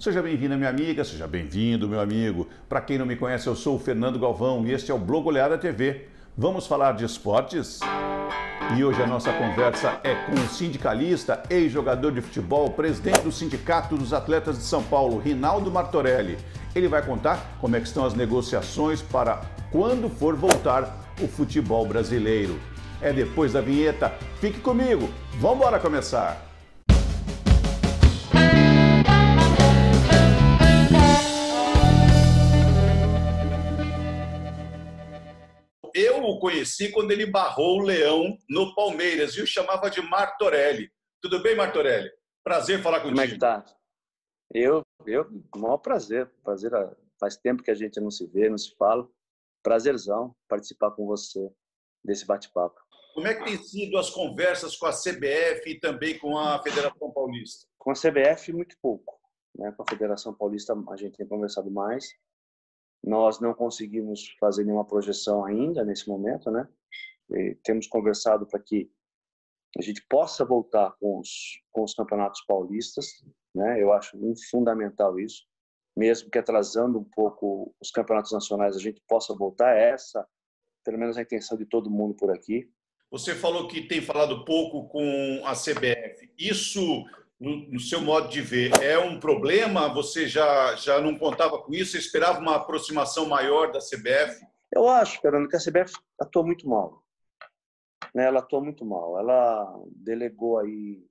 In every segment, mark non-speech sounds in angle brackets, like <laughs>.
Seja bem-vinda, minha amiga, seja bem-vindo, meu amigo. Para quem não me conhece, eu sou o Fernando Galvão e este é o Blog Oleada TV. Vamos falar de esportes? E hoje a nossa conversa é com o sindicalista, ex-jogador de futebol, presidente do Sindicato dos Atletas de São Paulo, Rinaldo Martorelli. Ele vai contar como é estão as negociações para quando for voltar o futebol brasileiro. É depois da vinheta. Fique comigo. Vamos embora começar. Conheci quando ele barrou o Leão no Palmeiras e o chamava de Martorelli. Tudo bem, Martorelli? Prazer falar contigo. Como é que tá? Eu, eu, maior prazer. Prazer, faz tempo que a gente não se vê, não se fala. Prazerzão participar com você desse bate-papo. Como é que tem sido as conversas com a CBF e também com a Federação Paulista? Com a CBF, muito pouco. Né? Com a Federação Paulista, a gente tem conversado mais. Nós não conseguimos fazer nenhuma projeção ainda nesse momento, né? E temos conversado para que a gente possa voltar com os, com os campeonatos paulistas, né? Eu acho fundamental isso, mesmo que atrasando um pouco os campeonatos nacionais, a gente possa voltar. É essa, pelo menos a intenção de todo mundo por aqui. Você falou que tem falado pouco com a CBF. Isso no, seu modo de ver, é um problema? Você já, já não contava com isso? Você esperava uma aproximação maior da CBF? Eu acho, Fernando, que a CBF atuou muito mal. Né? Ela atuou muito mal. Ela delegou aí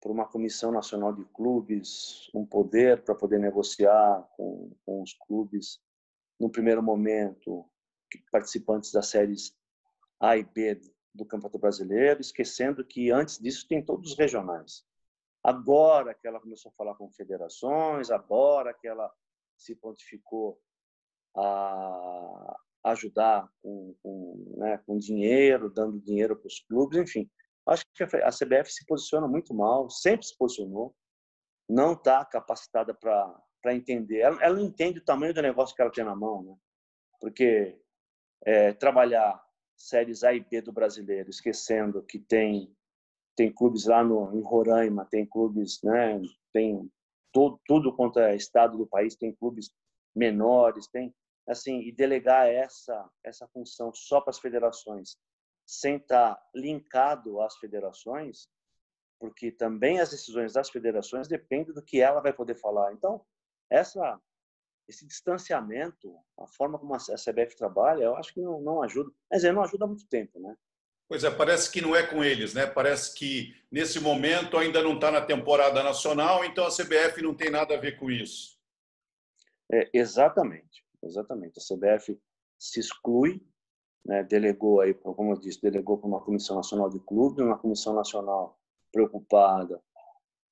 para uma comissão nacional de clubes um poder para poder negociar com, com os clubes no primeiro momento participantes das séries A e B do Campeonato Brasileiro, esquecendo que antes disso tem todos os regionais. Agora que ela começou a falar com federações, agora que ela se pontificou a ajudar com, com, né, com dinheiro, dando dinheiro para os clubes, enfim. Acho que a CBF se posiciona muito mal, sempre se posicionou, não está capacitada para entender. Ela, ela, não entende o tamanho do negócio que ela tem na mão, né? porque é, trabalhar séries A e B do brasileiro, esquecendo que tem tem clubes lá no, em Roraima, tem clubes, né, tem todo, tudo quanto é estado do país, tem clubes menores, tem assim, e delegar essa essa função só para as federações, sem estar tá linkado às federações, porque também as decisões das federações dependem do que ela vai poder falar. Então, essa esse distanciamento, a forma como a CBF trabalha, eu acho que não, não ajuda. Mas não ajuda há muito tempo, né? Pois é, parece que não é com eles, né? Parece que nesse momento ainda não está na temporada nacional, então a CBF não tem nada a ver com isso. É, exatamente, exatamente. A CBF se exclui, né? delegou aí, como eu disse, delegou para uma comissão nacional de clubes, uma comissão nacional preocupada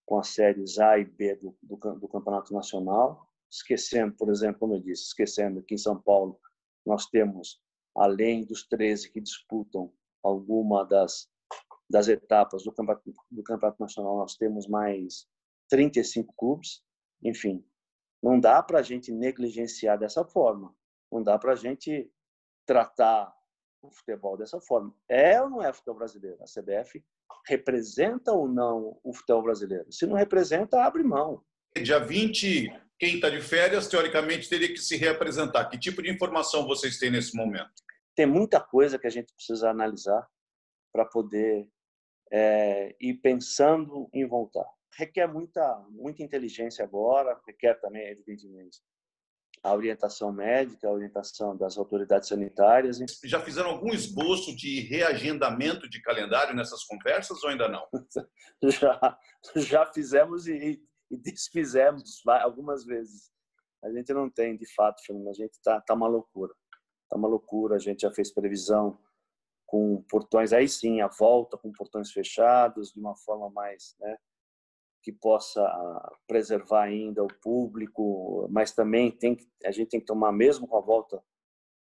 com as séries A e B do, do, do campeonato nacional, esquecendo, por exemplo, como eu disse, esquecendo que em São Paulo nós temos além dos 13 que disputam alguma das, das etapas do campeonato, do campeonato Nacional, nós temos mais 35 clubes. Enfim, não dá para a gente negligenciar dessa forma. Não dá para a gente tratar o futebol dessa forma. É ou não é futebol brasileiro? A CBF representa ou não o futebol brasileiro? Se não representa, abre mão. Dia 20, quem está de férias, teoricamente, teria que se reapresentar. Que tipo de informação vocês têm nesse momento? Tem muita coisa que a gente precisa analisar para poder é, ir pensando em voltar. Requer muita, muita inteligência agora, requer também, evidentemente, a orientação médica, a orientação das autoridades sanitárias. Já fizeram algum esboço de reagendamento de calendário nessas conversas ou ainda não? <laughs> já, já fizemos e, e desfizemos algumas vezes. A gente não tem, de fato, a gente está tá uma loucura. Tá uma loucura. A gente já fez previsão com portões, aí sim, a volta com portões fechados, de uma forma mais, né, que possa preservar ainda o público, mas também tem a gente tem que tomar, mesmo com a volta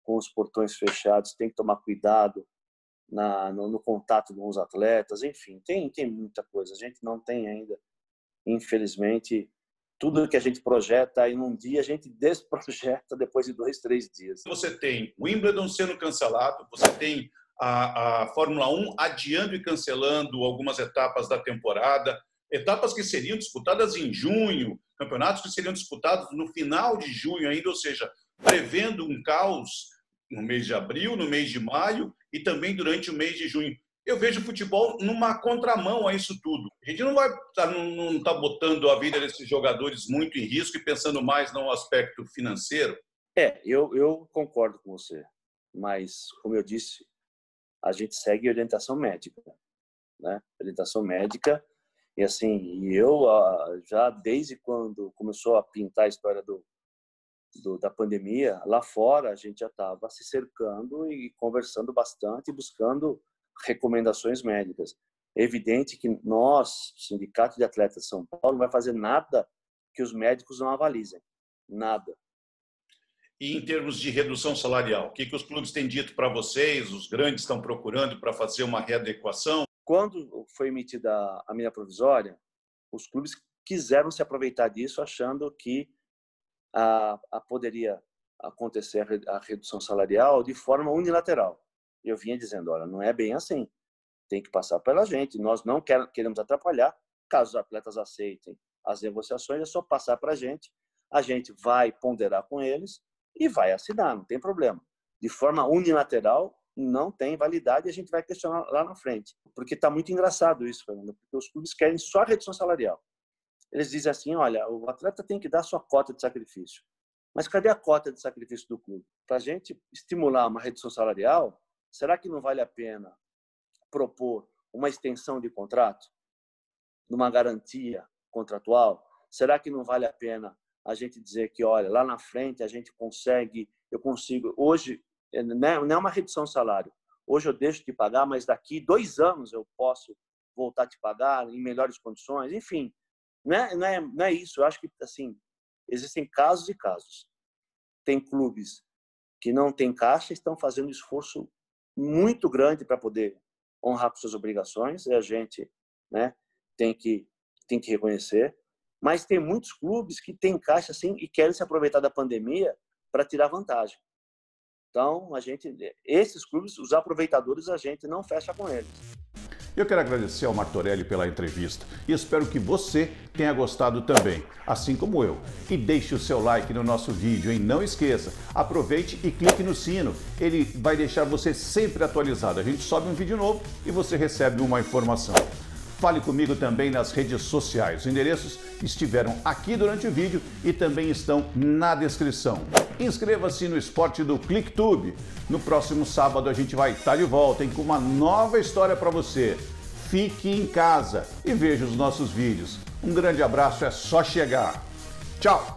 com os portões fechados, tem que tomar cuidado na, no, no, contato com os atletas, enfim, tem, tem muita coisa. A gente não tem ainda, infelizmente, tudo que a gente projeta em um dia, a gente desprojeta depois de dois, três dias. Você tem Wimbledon sendo cancelado, você tem a, a Fórmula 1 adiando e cancelando algumas etapas da temporada, etapas que seriam disputadas em junho, campeonatos que seriam disputados no final de junho ainda, ou seja, prevendo um caos no mês de abril, no mês de maio e também durante o mês de junho. Eu vejo o futebol numa contramão a isso tudo. A gente não vai tá, não está botando a vida desses jogadores muito em risco e pensando mais no aspecto financeiro. É, eu, eu concordo com você, mas como eu disse, a gente segue orientação médica, né? Orientação médica e assim, e eu ah, já desde quando começou a pintar a história do, do da pandemia, lá fora a gente já estava se cercando e conversando bastante, buscando recomendações médicas. É evidente que nós, Sindicato de Atletas de São Paulo, não vai fazer nada que os médicos não avalizem. Nada. E em termos de redução salarial, o que, que os clubes têm dito para vocês? Os grandes estão procurando para fazer uma readequação? Quando foi emitida a medida provisória, os clubes quiseram se aproveitar disso, achando que a, a poderia acontecer a redução salarial de forma unilateral. Eu vinha dizendo, olha, não é bem assim. Tem que passar pela gente. Nós não queremos atrapalhar. Caso os atletas aceitem as negociações, é só passar para a gente. A gente vai ponderar com eles e vai assinar, não tem problema. De forma unilateral, não tem validade e a gente vai questionar lá na frente. Porque está muito engraçado isso, Fernando, porque os clubes querem só redução salarial. Eles dizem assim, olha, o atleta tem que dar sua cota de sacrifício. Mas cadê a cota de sacrifício do clube? Para a gente estimular uma redução salarial, será que não vale a pena propor uma extensão de contrato? Numa garantia contratual? Será que não vale a pena a gente dizer que, olha, lá na frente a gente consegue, eu consigo, hoje é, não é uma redução de salário. Hoje eu deixo de pagar, mas daqui dois anos eu posso voltar a te pagar em melhores condições. Enfim, não é, não é, não é isso. Eu acho que assim existem casos e casos. Tem clubes que não têm caixa estão fazendo esforço muito grande para poder honrar com suas obrigações e a gente né, tem que tem que reconhecer. Mas tem muitos clubes que têm caixa assim e querem se aproveitar da pandemia para tirar vantagem. Então, a gente, esses clubes, os aproveitadores, a gente não fecha com eles. Eu quero agradecer ao Martorelli pela entrevista e espero que você tenha gostado também, assim como eu. E deixe o seu like no nosso vídeo, hein? Não esqueça, aproveite e clique no sino. Ele vai deixar você sempre atualizado. A gente sobe um vídeo novo e você recebe uma informação. Fale comigo também nas redes sociais. Os endereços estiveram aqui durante o vídeo e também estão na descrição. Inscreva-se no esporte do ClickTube. No próximo sábado a gente vai estar de volta hein, com uma nova história para você. Fique em casa e veja os nossos vídeos. Um grande abraço, é só chegar. Tchau!